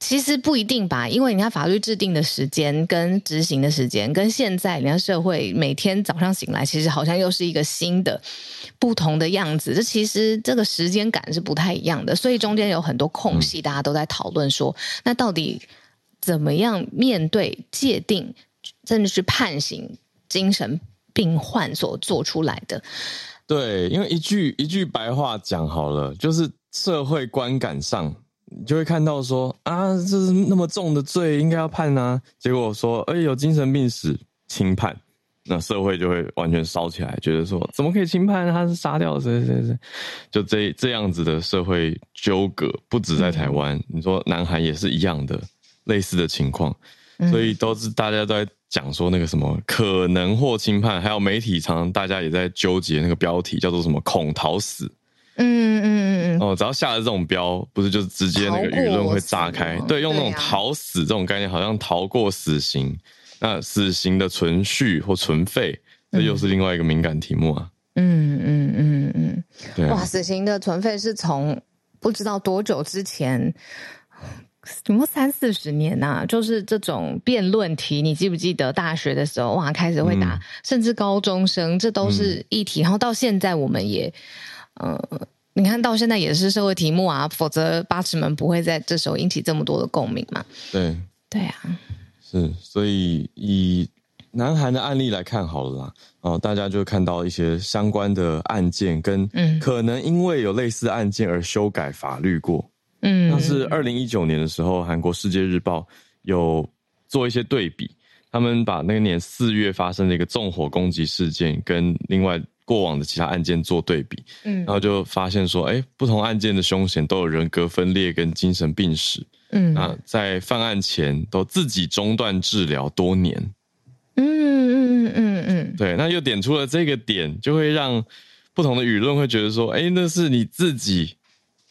其实不一定吧，因为你看法律制定的时间跟执行的时间，跟现在你看社会每天早上醒来，其实好像又是一个新的、不同的样子。这其实这个时间感是不太一样的，所以中间有很多空隙，大家都在讨论说，那到底怎么样面对、界定，甚至是判刑精神病患所做出来的？对，因为一句一句白话讲好了，就是社会观感上。你就会看到说啊，这是那么重的罪，应该要判啊。结果说，哎，有精神病史，轻判，那社会就会完全烧起来，觉得说，怎么可以轻判？他是杀掉谁谁谁？就这这样子的社会纠葛，不止在台湾，你说南韩也是一样的类似的情况，所以都是大家都在讲说那个什么可能或轻判，还有媒体常常大家也在纠结那个标题叫做什么恐逃死。嗯嗯嗯嗯哦，只要下了这种标，不是就是直接那个舆论会炸开？对，用那种逃死这种概念，好像逃过死刑。那死刑的存续或存废，这又是另外一个敏感题目啊。嗯嗯嗯嗯，对。哇，死刑的存废是从不知道多久之前，什么三四十年呐、啊？就是这种辩论题，你记不记得大学的时候哇，开始会打，甚至高中生，这都是议题。然后到现在，我们也。嗯，你看到现在也是社会题目啊，否则八尺门不会在这时候引起这么多的共鸣嘛。对，对啊，是，所以以南韩的案例来看好了啦，哦，大家就看到一些相关的案件，跟可能因为有类似案件而修改法律过。嗯，那是二零一九年的时候，韩国世界日报有做一些对比，他们把那年四月发生的一个纵火攻击事件跟另外。过往的其他案件做对比，嗯，然后就发现说，哎，不同案件的凶嫌都有人格分裂跟精神病史，嗯，那在犯案前都自己中断治疗多年，嗯嗯嗯嗯嗯，对，那又点出了这个点，就会让不同的舆论会觉得说，哎，那是你自己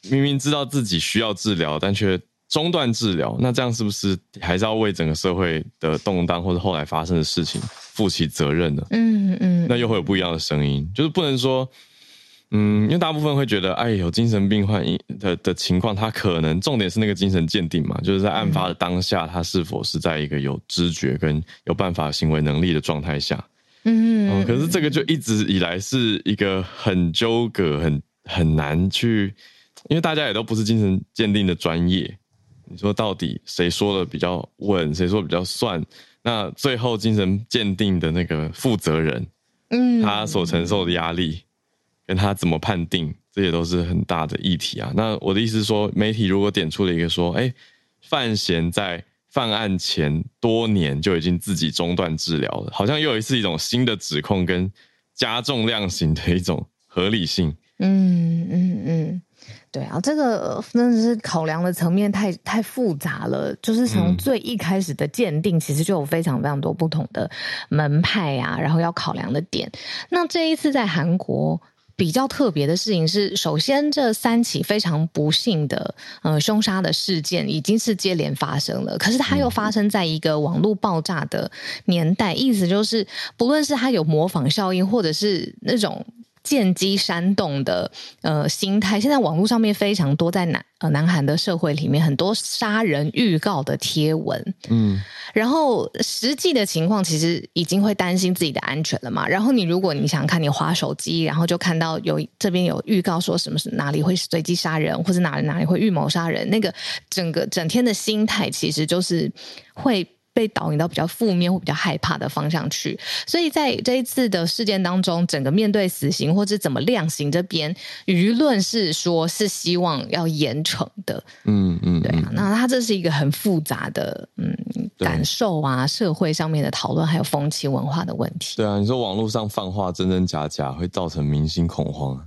明明知道自己需要治疗，但却中断治疗，那这样是不是还是要为整个社会的动荡或者后来发生的事情负起责任呢？嗯嗯，那又会有不一样的声音，就是不能说，嗯，因为大部分会觉得，哎，有精神病患的的情况，他可能重点是那个精神鉴定嘛，就是在案发的当下，他是否是在一个有知觉跟有办法行为能力的状态下。嗯嗯，可是这个就一直以来是一个很纠葛、很很难去，因为大家也都不是精神鉴定的专业。你说到底谁说的比较稳，谁说的比较算？那最后精神鉴定的那个负责人，嗯，他所承受的压力，跟他怎么判定，这些都是很大的议题啊。那我的意思是说，媒体如果点出了一个说，哎，范闲在犯案前多年就已经自己中断治疗了，好像又一次一种新的指控跟加重量刑的一种合理性。嗯嗯嗯。对啊，这个真的是考量的层面太太复杂了。就是从最一开始的鉴定，其实就有非常非常多不同的门派啊，然后要考量的点。那这一次在韩国。比较特别的事情是，首先这三起非常不幸的呃凶杀的事件已经是接连发生了，可是它又发生在一个网络爆炸的年代，意思就是不论是它有模仿效应，或者是那种。见机煽动的呃心态，现在网络上面非常多，在南呃南韩的社会里面，很多杀人预告的贴文，嗯，然后实际的情况其实已经会担心自己的安全了嘛。然后你如果你想看你滑手机，然后就看到有这边有预告说什么是哪里会随机杀人，或者哪里哪里会预谋杀人，那个整个整天的心态其实就是会。被导引到比较负面或比较害怕的方向去，所以在这一次的事件当中，整个面对死刑或者怎么量刑这边，舆论是说是希望要严惩的，嗯嗯，对啊，那它这是一个很复杂的嗯感受啊，社会上面的讨论，还有风气文化的问题。对啊，你说网络上放话真真假假，会造成民心恐慌啊。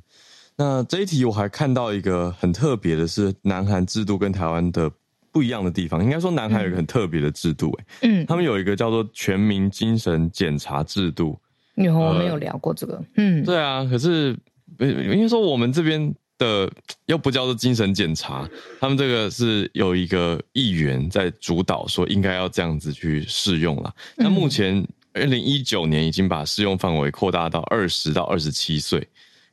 那这一题我还看到一个很特别的是，南韩制度跟台湾的。不一样的地方，应该说南韩有一个很特别的制度，嗯，他们有一个叫做全民精神检查制度。你和我们有聊过这个，嗯，对啊，可是应该说我们这边的又不叫做精神检查，他们这个是有一个议员在主导，说应该要这样子去适用了。那目前二零一九年已经把适用范围扩大到二十到二十七岁。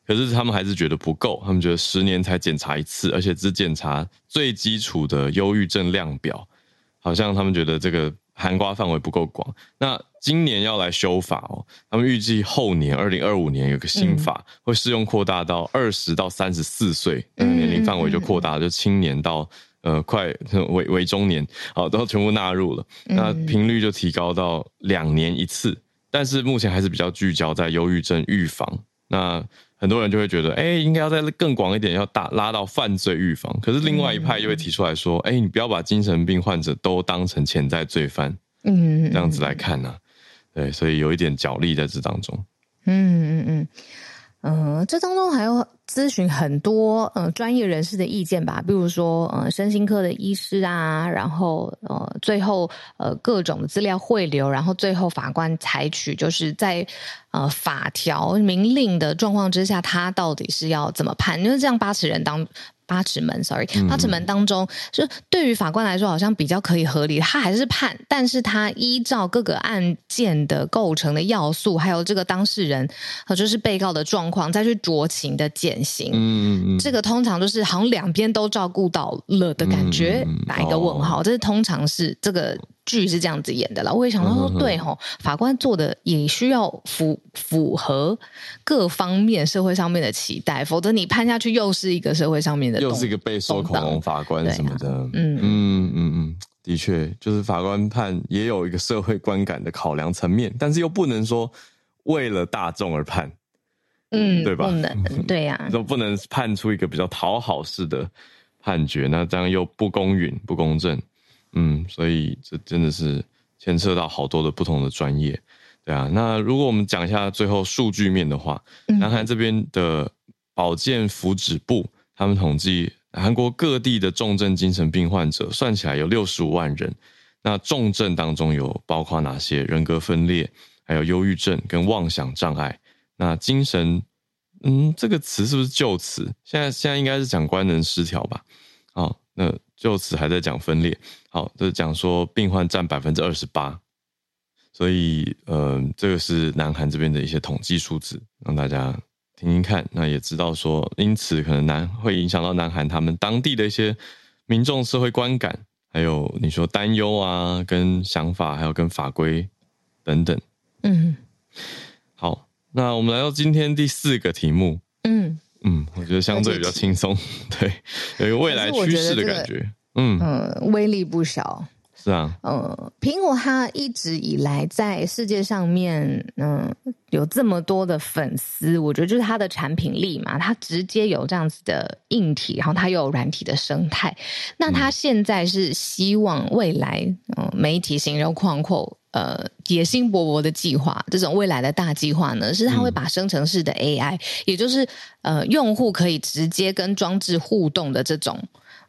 可是他们还是觉得不够，他们觉得十年才检查一次，而且只检查最基础的忧郁症量表，好像他们觉得这个涵盖范围不够广。那今年要来修法哦，他们预计后年二零二五年有个新法会适用扩大到二十到三十四岁，那个年龄范围就扩大，就青年到呃快 <laughs> 为为中年，好都全部纳入了。那频率就提高到两年一次，但是目前还是比较聚焦在忧郁症预防。那很多人就会觉得，哎、欸，应该要再更广一点，要打拉到犯罪预防。可是另外一派又会提出来说，哎、欸，你不要把精神病患者都当成潜在罪犯，嗯，这样子来看呢、啊，对，所以有一点角力在这当中。嗯嗯嗯。嗯、这当中还有咨询很多呃专业人士的意见吧，比如说嗯身心科的医师啊，然后呃最后呃各种资料汇流，然后最后法官采取就是在呃法条明令的状况之下，他到底是要怎么判？因为这样八十人当。八尺门，sorry，八尺门当中，就对于法官来说，好像比较可以合理。他还是判，但是他依照各个案件的构成的要素，还有这个当事人，就是被告的状况，再去酌情的减刑。嗯嗯，这个通常就是好像两边都照顾到了的感觉，打一个问号。这是通常是这个。剧是这样子演的啦，我也想到说，对吼，法官做的也需要符符合各方面社会上面的期待，否则你判下去又是一个社会上面的，又是一个被说恐龙法官什么的，啊、嗯嗯嗯嗯，的确，就是法官判也有一个社会观感的考量层面，但是又不能说为了大众而判，嗯，对吧？不能，对呀、啊，都不能判出一个比较讨好式的判决，那这样又不公允、不公正。嗯，所以这真的是牵涉到好多的不同的专业，对啊。那如果我们讲一下最后数据面的话，南韩这边的保健福祉部他们统计，韩国各地的重症精神病患者算起来有六十五万人。那重症当中有包括哪些？人格分裂，还有忧郁症跟妄想障碍。那精神，嗯，这个词是不是旧词？现在现在应该是讲官能失调吧？好，那。就此还在讲分裂，好，就是讲说病患占百分之二十八，所以呃，这个是南韩这边的一些统计数字，让大家听听看，那也知道说，因此可能南会影响到南韩他们当地的一些民众社会观感，还有你说担忧啊，跟想法，还有跟法规等等，嗯，好，那我们来到今天第四个题目，嗯。嗯，我觉得相对比较轻松，<laughs> 对，有一个未来趋势的感觉。这个、嗯嗯，威力不小。是啊，嗯，苹果它一直以来在世界上面，嗯，有这么多的粉丝，我觉得就是它的产品力嘛，它直接有这样子的硬体，然后它又有软体的生态。那它现在是希望未来，嗯，媒体形容扩扩。呃野心勃勃的计划，这种未来的大计划呢，是它会把生成式的 AI，、嗯、也就是呃用户可以直接跟装置互动的这种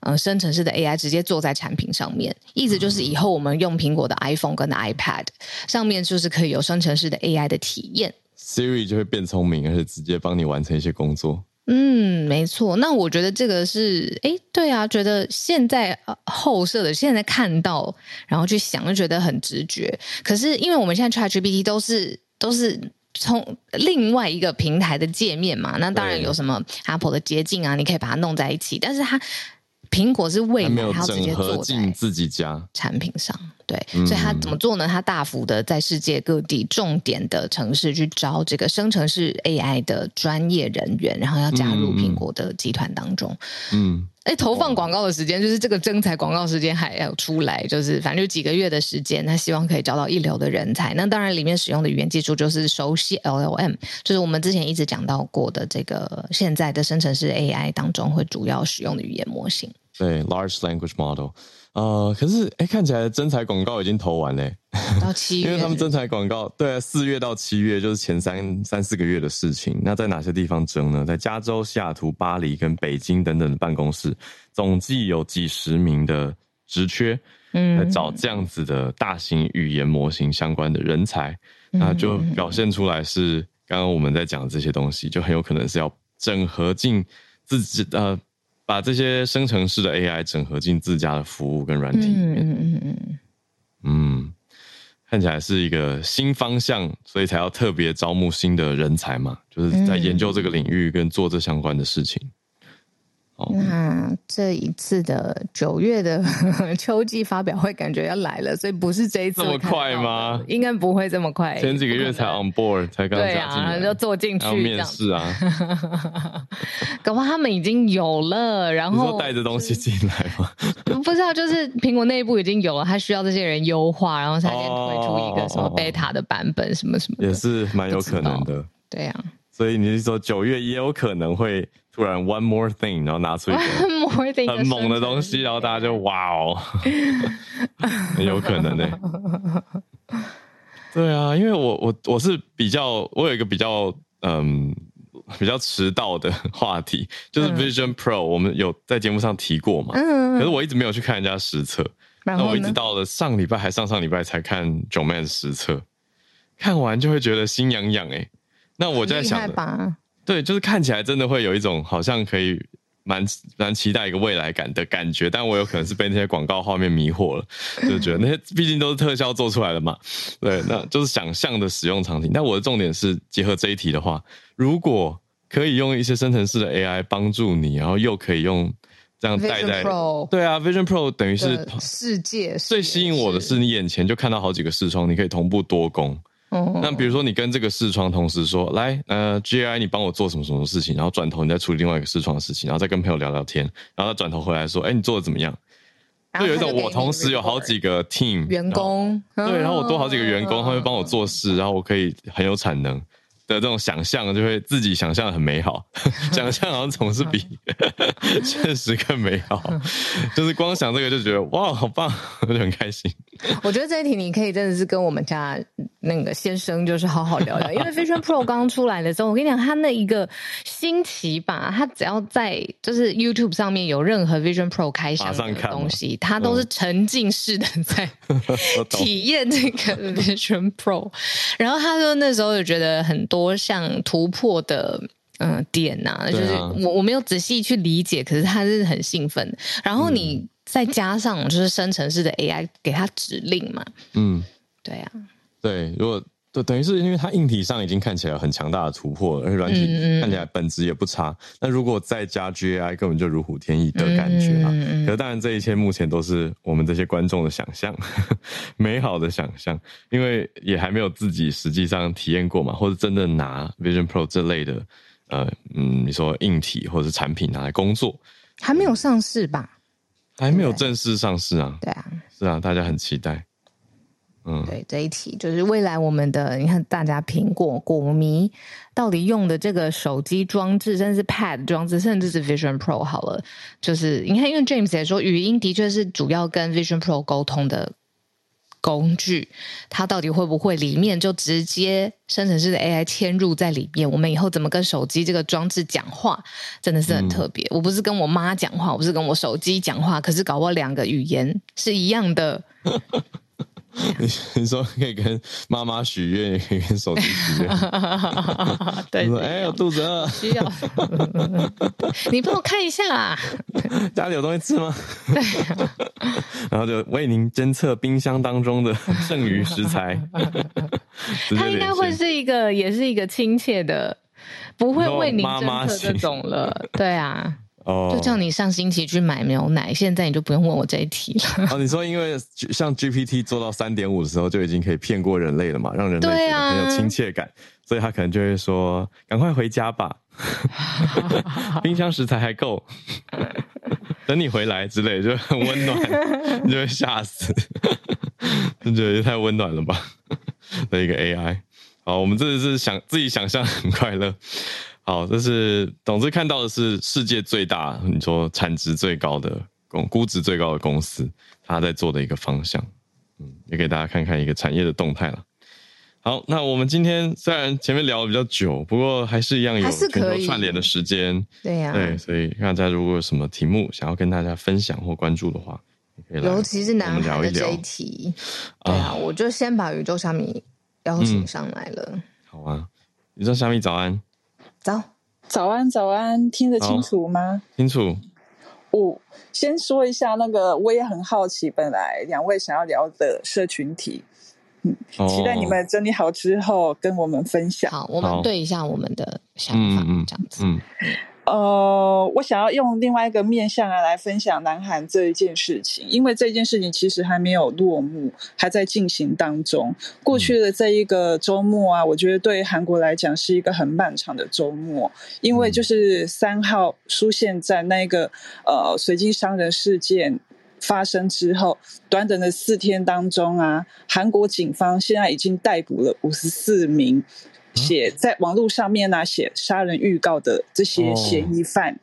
呃生成式的 AI，直接做在产品上面。意思就是以后我们用苹果的 iPhone 跟 iPad 上面，就是可以有生成式的 AI 的体验。Siri 就会变聪明，而且直接帮你完成一些工作。嗯，没错。那我觉得这个是，哎，对啊，觉得现在后设的现在看到，然后去想，就觉得很直觉。可是因为我们现在 ChatGPT 都是都是从另外一个平台的界面嘛，那当然有什么 Apple 的捷径啊，你可以把它弄在一起，但是它。苹果是未来，它直接做进自己家产品上，对，所以它怎么做呢？它大幅的在世界各地重点的城市去招这个生成式 AI 的专业人员，然后要加入苹果的集团当中。嗯，哎，投放广告的时间就是这个征才广告时间还要出来，就是反正就几个月的时间，他希望可以找到一流的人才。那当然，里面使用的语言技术就是熟悉 LLM，就是我们之前一直讲到过的这个现在的生成式 AI 当中会主要使用的语言模型。对，large language model，呃，可是哎，看起来征才广告已经投完嘞，到七月，因为他们征才广告，对，四月到七月就是前三三四个月的事情。那在哪些地方征呢？在加州、西雅图、巴黎跟北京等等的办公室，总计有几十名的职缺，嗯，来找这样子的大型语言模型相关的人才，那就表现出来是刚刚我们在讲的这些东西，就很有可能是要整合进自己呃。把这些生成式的 AI 整合进自家的服务跟软体里面，嗯嗯嗯嗯，看起来是一个新方向，所以才要特别招募新的人才嘛，就是在研究这个领域跟做这相关的事情。哦、那这一次的九月的 <laughs> 秋季发表会感觉要来了，所以不是这一次这么快吗？应该不会这么快。前几个月才 on board，才刚加，对啊，就坐进去面试啊。<laughs> 搞不好他们已经有了，然后带着东西进来吗？<laughs> 不知道，就是苹果内部已经有了，他需要这些人优化，然后才先推出一个什么 beta 的版本，什么什么，也是蛮有可能的。对呀、啊，所以你是说九月也有可能会。突然，one more thing，然后拿出一个 <laughs> 很猛的东西，然后大家就 <laughs> 哇哦，很 <laughs> 有可能呢、欸。对啊，因为我我我是比较，我有一个比较嗯比较迟到的话题，就是 Vision Pro，我们有在节目上提过嘛。可是我一直没有去看人家实测，那我一直到了上礼拜还上上礼拜才看 Joeman 实测，看完就会觉得心痒痒哎。那我就在想。对，就是看起来真的会有一种好像可以蛮蛮期待一个未来感的感觉，但我有可能是被那些广告画面迷惑了，就觉得那些毕竟都是特效做出来的嘛。对，那就是想象的使用场景。但我的重点是结合这一题的话，如果可以用一些生成式的 AI 帮助你，然后又可以用这样带在，对啊，Vision Pro 等于是世界最吸引我的是你眼前就看到好几个视窗，你可以同步多工。那比如说，你跟这个视窗同时说，来，呃，G I，你帮我做什么什么事情，然后转头你再处理另外一个视窗的事情，然后再跟朋友聊聊天，然后他转头回来说，哎，你做的怎么样？就有一种我同时有好几个 team 员工，对，然后我多好几个员工，他会帮我做事，然后我可以很有产能。的这种想象就会自己想象的很美好，<laughs> 想象好像总是比 <laughs> 现实更美好。<laughs> 就是光想这个就觉得哇，好棒，我就很开心。我觉得这一题你可以真的是跟我们家那个先生就是好好聊聊，因为 Vision Pro 刚出来的时候，我跟你讲，他那一个新奇吧，他只要在就是 YouTube 上面有任何 Vision Pro 开箱的东西，他都是沉浸式的在体验这个 Vision Pro。然后他说那时候就觉得很。多项突破的嗯、呃、点呐、啊，就是我我没有仔细去理解，可是他是很兴奋。然后你再加上就是生成式的 AI 给他指令嘛，嗯，对呀、啊，对，如果。对，等于是因为它硬体上已经看起来很强大的突破，而且软体看起来本质也不差。那、嗯、如果再加 GAI，根本就如虎添翼的感觉啊！嗯、可是当然，这一切目前都是我们这些观众的想象，<laughs> 美好的想象，因为也还没有自己实际上体验过嘛，或者真的拿 Vision Pro 这类的，呃，嗯，你说硬体或者是产品拿来工作，还没有上市吧？还没有正式上市啊？对啊，是啊，大家很期待。嗯，对，这一题就是未来我们的，你看大家苹果果迷到底用的这个手机装置，甚至是 Pad 装置，甚至是 Vision Pro 好了，就是你看，因为 James 也说语音的确是主要跟 Vision Pro 沟通的工具，它到底会不会里面就直接生成式的 AI 嵌入在里面？我们以后怎么跟手机这个装置讲话，真的是很特别。嗯、我不是跟我妈讲话，我不是跟我手机讲话，可是搞不好两个语言是一样的。你 <laughs> 你说可以跟妈妈许愿，也可以跟手机许愿。<laughs> 对，说哎，我肚子饿，需要 <laughs> 你帮我看一下啊。家里有东西吃吗？对。然后就为您侦测冰箱当中的剩余食材。他应该会是一个，也是一个亲切的，不会为您侦测这种了。对啊。哦，就叫你上星期去买牛奶，现在你就不用问我这一题了。哦，你说因为像 GPT 做到三点五的时候，就已经可以骗过人类了嘛，让人类觉得很有亲切感，啊、所以他可能就会说：“赶快回家吧，<laughs> 冰箱食材还够，等你回来之类，就很温暖，你就会吓死，就觉得太温暖了吧？”的一个 AI。好，我们这是想自己想象很快乐。好，这是总之看到的是世界最大，你说产值最高的公估值最高的公司，他在做的一个方向，嗯，也给大家看看一个产业的动态了。好，那我们今天虽然前面聊的比较久，不过还是一样有全球串联的时间，对呀，对，所以大家如果有什么题目想要跟大家分享或关注的话，可以来，尤其是南韩的这一题，对啊，我就先把宇宙虾米邀请上来了。嗯、好啊，宇宙虾米早安。早，早安，早安，听得清楚吗？清楚。我先说一下那个，我也很好奇，本来两位想要聊的社群体，嗯，哦、期待你们整理好之后跟我们分享。好，我们对一下我们的想法，嗯、这样子。嗯。呃，我想要用另外一个面向来来分享南韩这一件事情，因为这件事情其实还没有落幕，还在进行当中。过去的这一个周末啊，我觉得对韩国来讲是一个很漫长的周末，因为就是三号出现在那个呃随机伤人事件发生之后，短短的四天当中啊，韩国警方现在已经逮捕了五十四名。写在网络上面呢、啊，写杀人预告的这些嫌疑犯，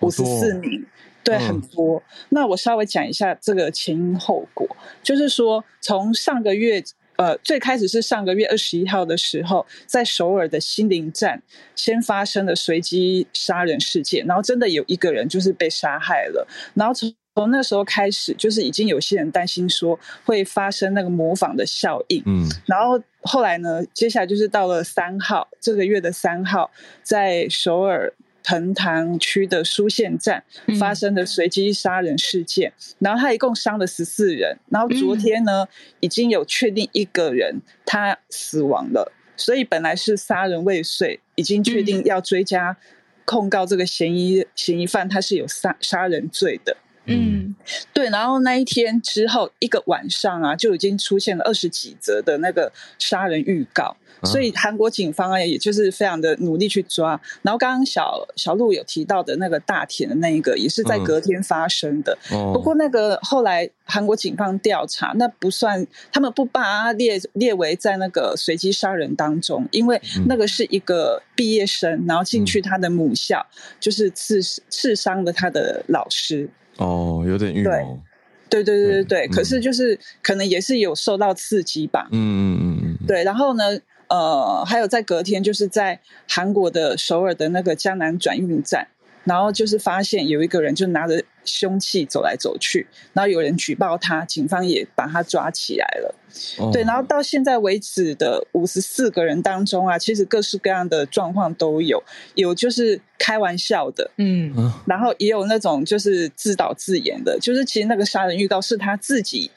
五十四名，对，嗯、很多。那我稍微讲一下这个前因后果，就是说，从上个月，呃，最开始是上个月二十一号的时候，在首尔的心灵站先发生了随机杀人事件，然后真的有一个人就是被杀害了，然后从从那时候开始，就是已经有些人担心说会发生那个模仿的效应，嗯，然后后来呢，接下来就是到了三号，这个月的三号，在首尔彭塘区的书县站发生的随机杀人事件，嗯、然后他一共伤了十四人，然后昨天呢，嗯、已经有确定一个人他死亡了，所以本来是杀人未遂，已经确定要追加控告这个嫌疑嫌疑犯，他是有杀杀人罪的。嗯，对，然后那一天之后一个晚上啊，就已经出现了二十几则的那个杀人预告，啊、所以韩国警方啊，也就是非常的努力去抓。然后刚刚小小鹿有提到的那个大田的那一个，也是在隔天发生的。嗯、不过那个后来韩国警方调查，那不算，他们不把它列列为在那个随机杀人当中，因为那个是一个毕业生，然后进去他的母校，嗯、就是刺刺伤了他的老师。哦，有点预谋，对对对对对，嗯、可是就是可能也是有受到刺激吧。嗯嗯嗯嗯，对。然后呢，呃，还有在隔天，就是在韩国的首尔的那个江南转运站。然后就是发现有一个人就拿着凶器走来走去，然后有人举报他，警方也把他抓起来了。哦、对，然后到现在为止的五十四个人当中啊，其实各式各样的状况都有，有就是开玩笑的，嗯，然后也有那种就是自导自演的，就是其实那个杀人预告是他自己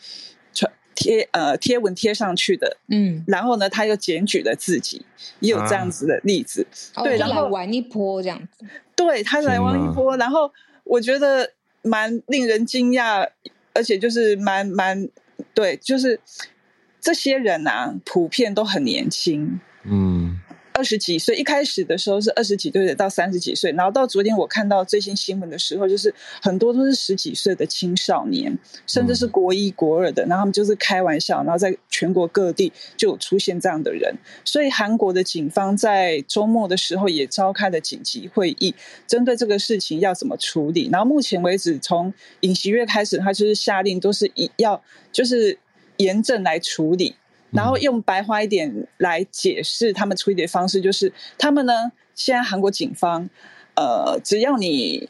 传贴呃贴文贴上去的，嗯，然后呢他又检举了自己，也有这样子的例子，啊、对，然后玩一波这样子。对，他来玩一波，然后我觉得蛮令人惊讶，而且就是蛮蛮对，就是这些人啊，普遍都很年轻，嗯。二十几岁，一开始的时候是二十几岁到三十几岁，然后到昨天我看到最新新闻的时候，就是很多都是十几岁的青少年，甚至是国一、国二的，然后他们就是开玩笑，然后在全国各地就有出现这样的人。所以韩国的警方在周末的时候也召开了紧急会议，针对这个事情要怎么处理。然后目前为止，从尹锡月开始，他就是下令都是一要就是。严正来处理，然后用白话一点来解释他们处理的方式，就是他们呢，现在韩国警方，呃，只要你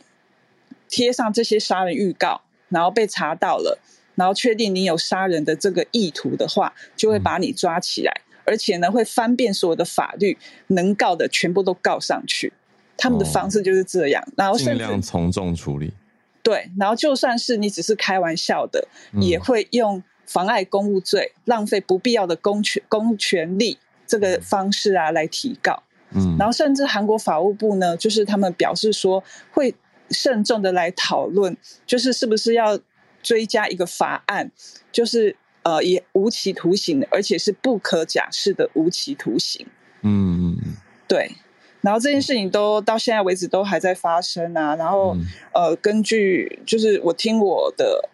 贴上这些杀人预告，然后被查到了，然后确定你有杀人的这个意图的话，就会把你抓起来，而且呢，会翻遍所有的法律，能告的全部都告上去。他们的方式就是这样，然后尽量从重处理。对，然后就算是你只是开玩笑的，嗯、也会用妨碍公务罪、浪费不必要的公权公权力这个方式啊来提告。嗯，然后甚至韩国法务部呢，就是他们表示说会慎重的来讨论，就是是不是要追加一个法案，就是呃也无期徒刑，而且是不可假释的无期徒刑。嗯嗯嗯，对。然后这件事情都到现在为止都还在发生啊，然后、嗯、呃，根据就是我听我的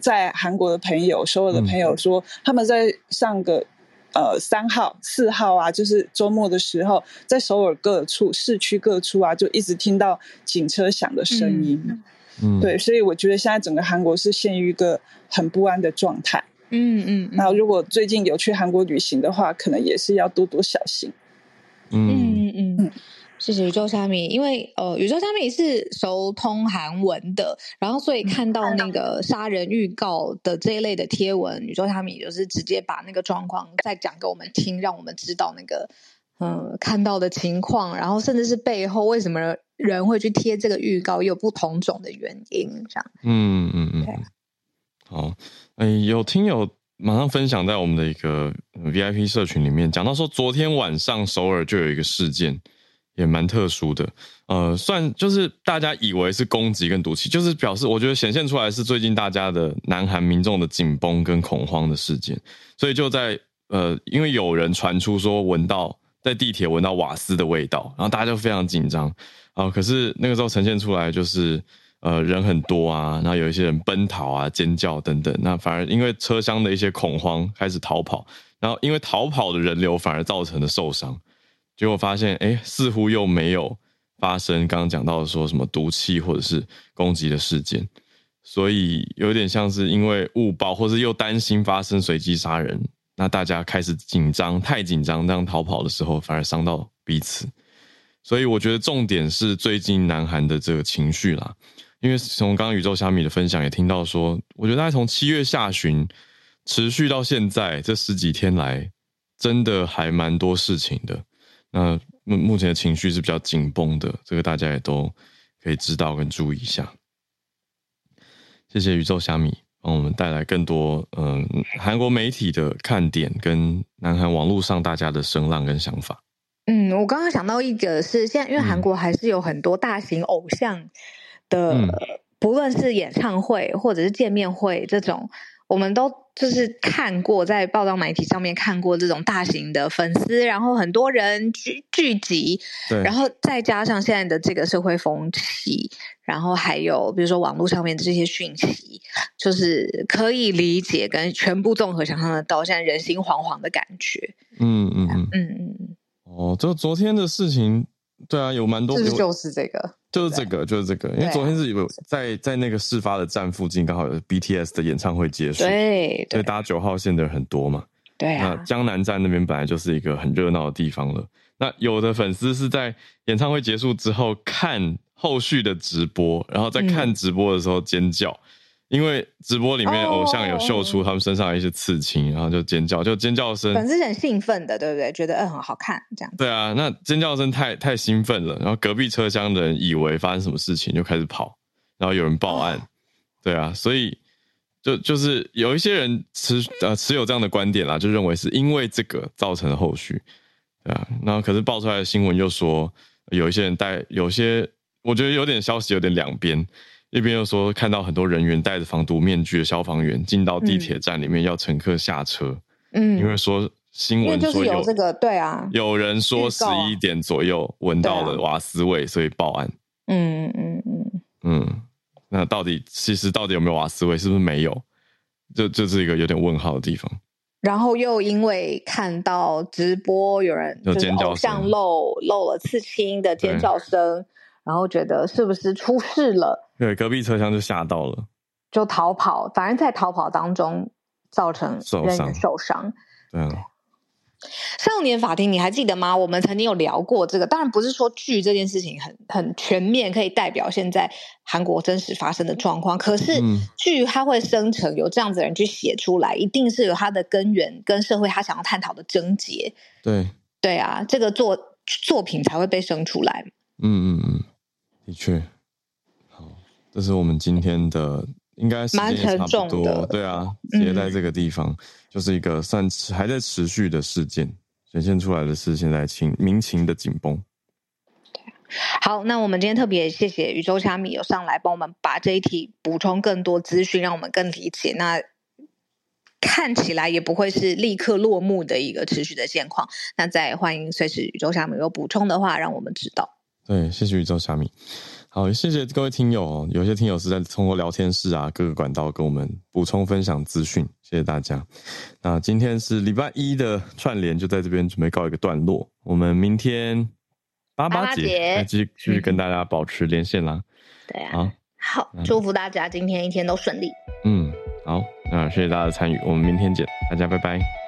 在韩国的朋友，所有的朋友说，嗯、他们在上个呃三号、四号啊，就是周末的时候，在首尔各处、市区各处啊，就一直听到警车响的声音。嗯，对，所以我觉得现在整个韩国是陷于一个很不安的状态。嗯嗯，然后如果最近有去韩国旅行的话，可能也是要多多小心。嗯嗯。嗯，谢谢宇宙虾米，因为呃，宇宙虾米是熟通韩文的，然后所以看到那个杀人预告的这一类的贴文，宇宙虾米就是直接把那个状况再讲给我们听，让我们知道那个嗯、呃、看到的情况，然后甚至是背后为什么人会去贴这个预告，有不同种的原因，这样。嗯嗯嗯，对好，哎，有听友。马上分享在我们的一个 VIP 社群里面，讲到说，昨天晚上首尔就有一个事件，也蛮特殊的。呃，算就是大家以为是攻击跟毒气，就是表示我觉得显现出来是最近大家的南韩民众的紧绷跟恐慌的事件。所以就在呃，因为有人传出说闻到在地铁闻到瓦斯的味道，然后大家就非常紧张啊。可是那个时候呈现出来就是。呃，人很多啊，然后有一些人奔逃啊、尖叫等等，那反而因为车厢的一些恐慌开始逃跑，然后因为逃跑的人流反而造成的受伤，结果发现，哎，似乎又没有发生刚刚讲到的说什么毒气或者是攻击的事件，所以有点像是因为误报，或是又担心发生随机杀人，那大家开始紧张，太紧张，这样逃跑的时候反而伤到彼此，所以我觉得重点是最近南韩的这个情绪啦。因为从刚刚宇宙虾米的分享也听到说，我觉得大概从七月下旬持续到现在这十几天来，真的还蛮多事情的。那目目前的情绪是比较紧绷的，这个大家也都可以知道跟注意一下。谢谢宇宙虾米帮我们带来更多嗯韩国媒体的看点跟南韩网络上大家的声浪跟想法。嗯，我刚刚想到一个是现在，因为韩国还是有很多大型偶像。的，嗯、不论是演唱会或者是见面会这种，我们都就是看过，在报道媒体上面看过这种大型的粉丝，然后很多人聚聚集，对然后再加上现在的这个社会风气，然后还有比如说网络上面的这些讯息，就是可以理解跟全部综合想象得到，现在人心惶惶的感觉。嗯嗯嗯嗯嗯。哦，就昨天的事情，对啊，有蛮多，就是就是这个。就是这个，就是这个，因为昨天是有在在那个事发的站附近，刚好有 BTS 的演唱会结束，对，所以搭九号线的人很多嘛。对啊，那江南站那边本来就是一个很热闹的地方了。那有的粉丝是在演唱会结束之后看后续的直播，然后在看直播的时候尖叫。嗯因为直播里面偶像有秀出他们身上的一些刺青，然后就尖叫，就尖叫声，粉丝很兴奋的，对不对？觉得嗯很好看，这样。对啊，那尖叫声太太兴奋了，然后隔壁车厢的人以为发生什么事情，就开始跑，然后有人报案。对啊，所以就就是有一些人持呃持有这样的观点啦，就认为是因为这个造成了后续。对啊，然后可是爆出来的新闻又说有一些人带，有些我觉得有点消息有点两边。一边又说看到很多人员戴着防毒面具的消防员进到地铁站里面要乘客下车，嗯，因为说新闻说有，有这个对啊，有人说十一点左右闻到了瓦斯味，所以报案，嗯嗯嗯嗯，那到底其实到底有没有瓦斯味？是不是没有？就就是一个有点问号的地方。然后又因为看到直播有人就尖叫，像漏漏了刺青的尖叫声。然后觉得是不是出事了？<laughs> 对，隔壁车厢就吓到了，就逃跑。反正，在逃跑当中，造成人员受伤。对啊。少年法庭，你还记得吗？我们曾经有聊过这个。当然不是说剧这件事情很很全面，可以代表现在韩国真实发生的状况。可是剧它会生成有这样子的人去写出来，一定是有它的根源跟社会他想要探讨的症结。对对啊，这个作作品才会被生出来。嗯嗯嗯，的确。好，这是我们今天的。应该是蛮沉重的，对啊，直接在这个地方，嗯、就是一个算还在持续的事件，显现出来的是现在情民情的紧绷。对，好，那我们今天特别谢谢宇宙虾米有上来帮我们把这一题补充更多资讯，让我们更理解。那看起来也不会是立刻落幕的一个持续的现况。那再欢迎随时宇宙虾米有补充的话，让我们知道。对，谢谢宇宙虾米。好，谢谢各位听友哦。有些听友是在通过聊天室啊，各个管道跟我们补充分享资讯，谢谢大家。那今天是礼拜一的串联，就在这边准备告一个段落。我们明天八八节来继续继续跟大家保持连线啦。对啊，好，好，祝福大家今天一天都顺利。嗯，好，那谢谢大家的参与，我们明天见，大家拜拜。